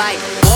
life.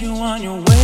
you on your way.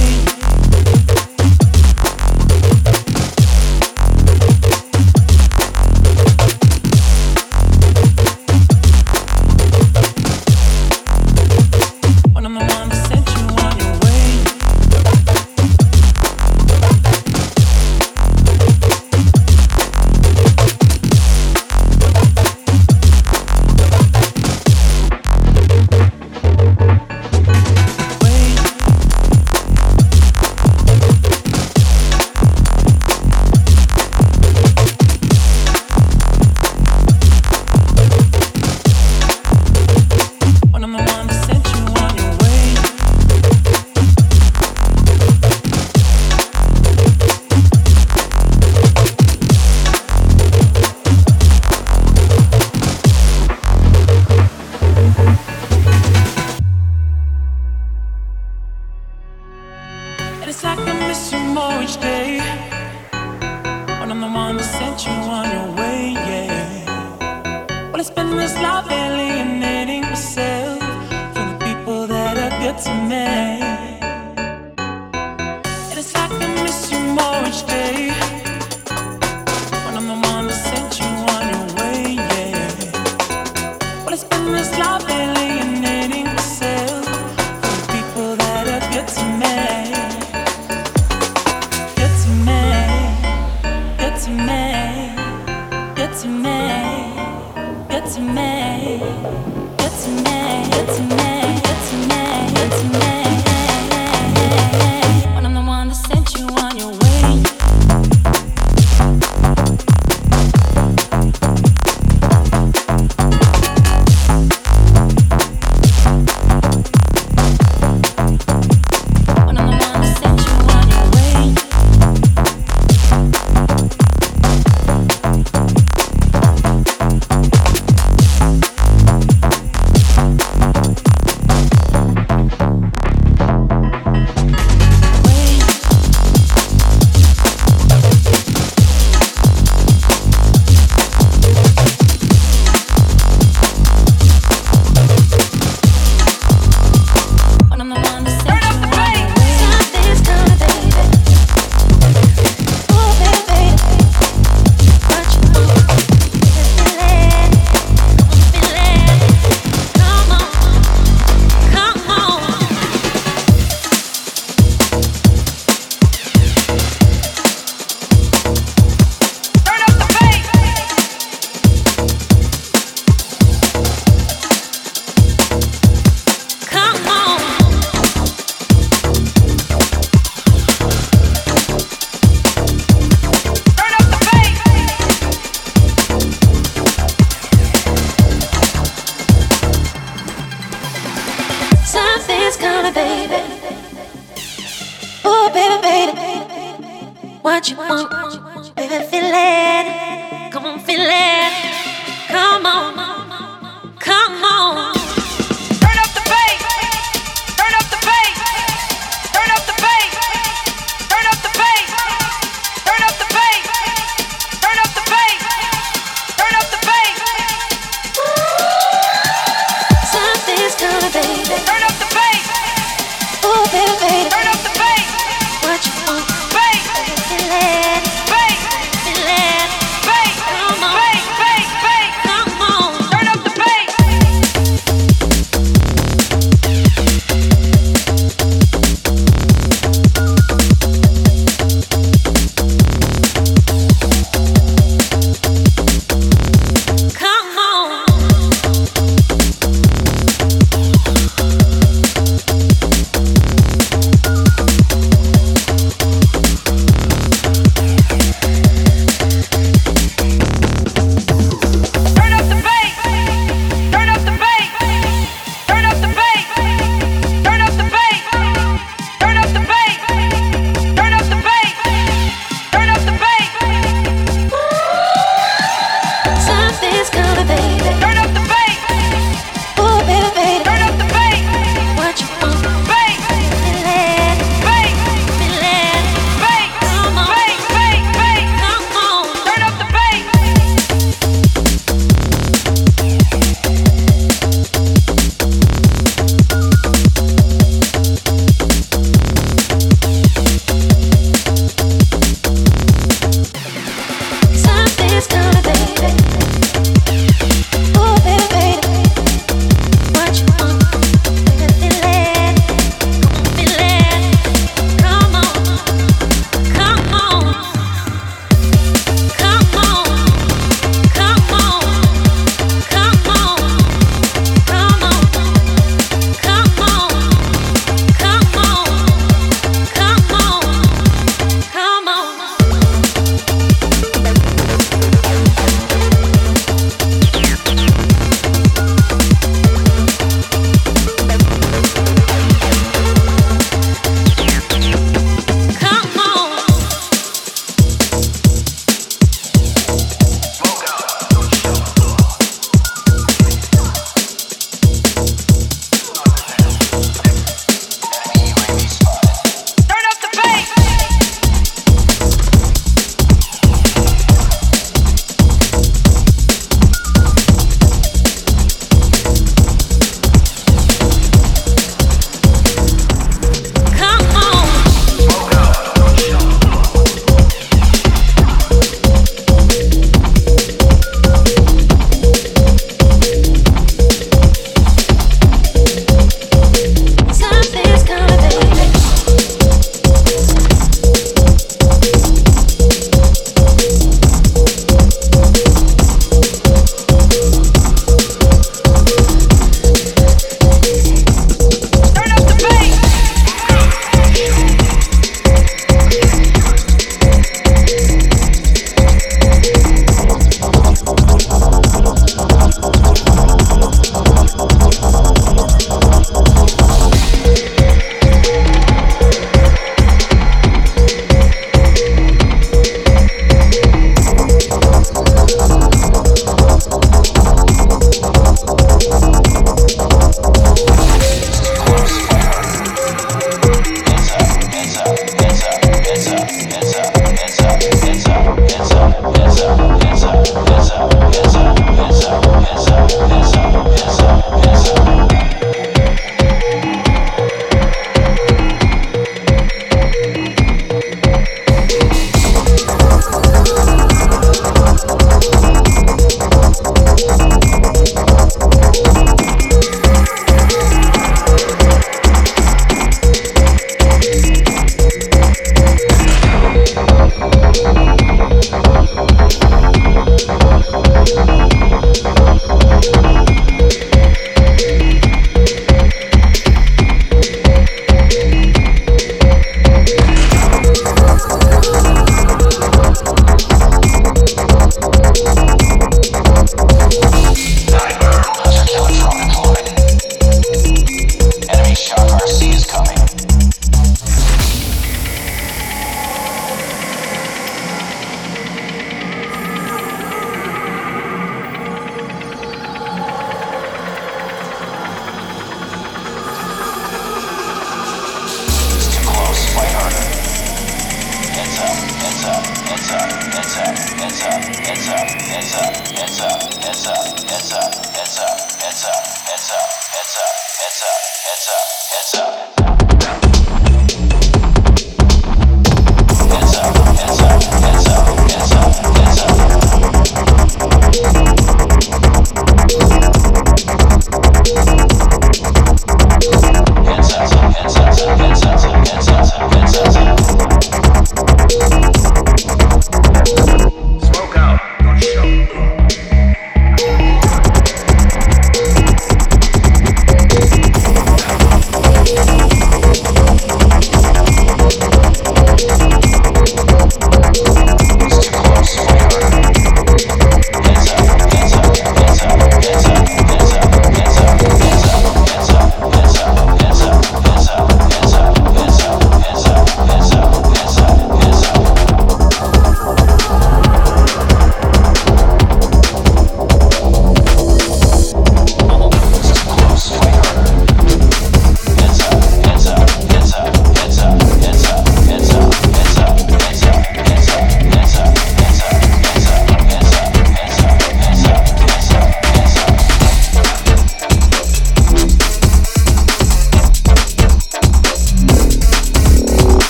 what you want. Baby, feel it. Come on, feel it.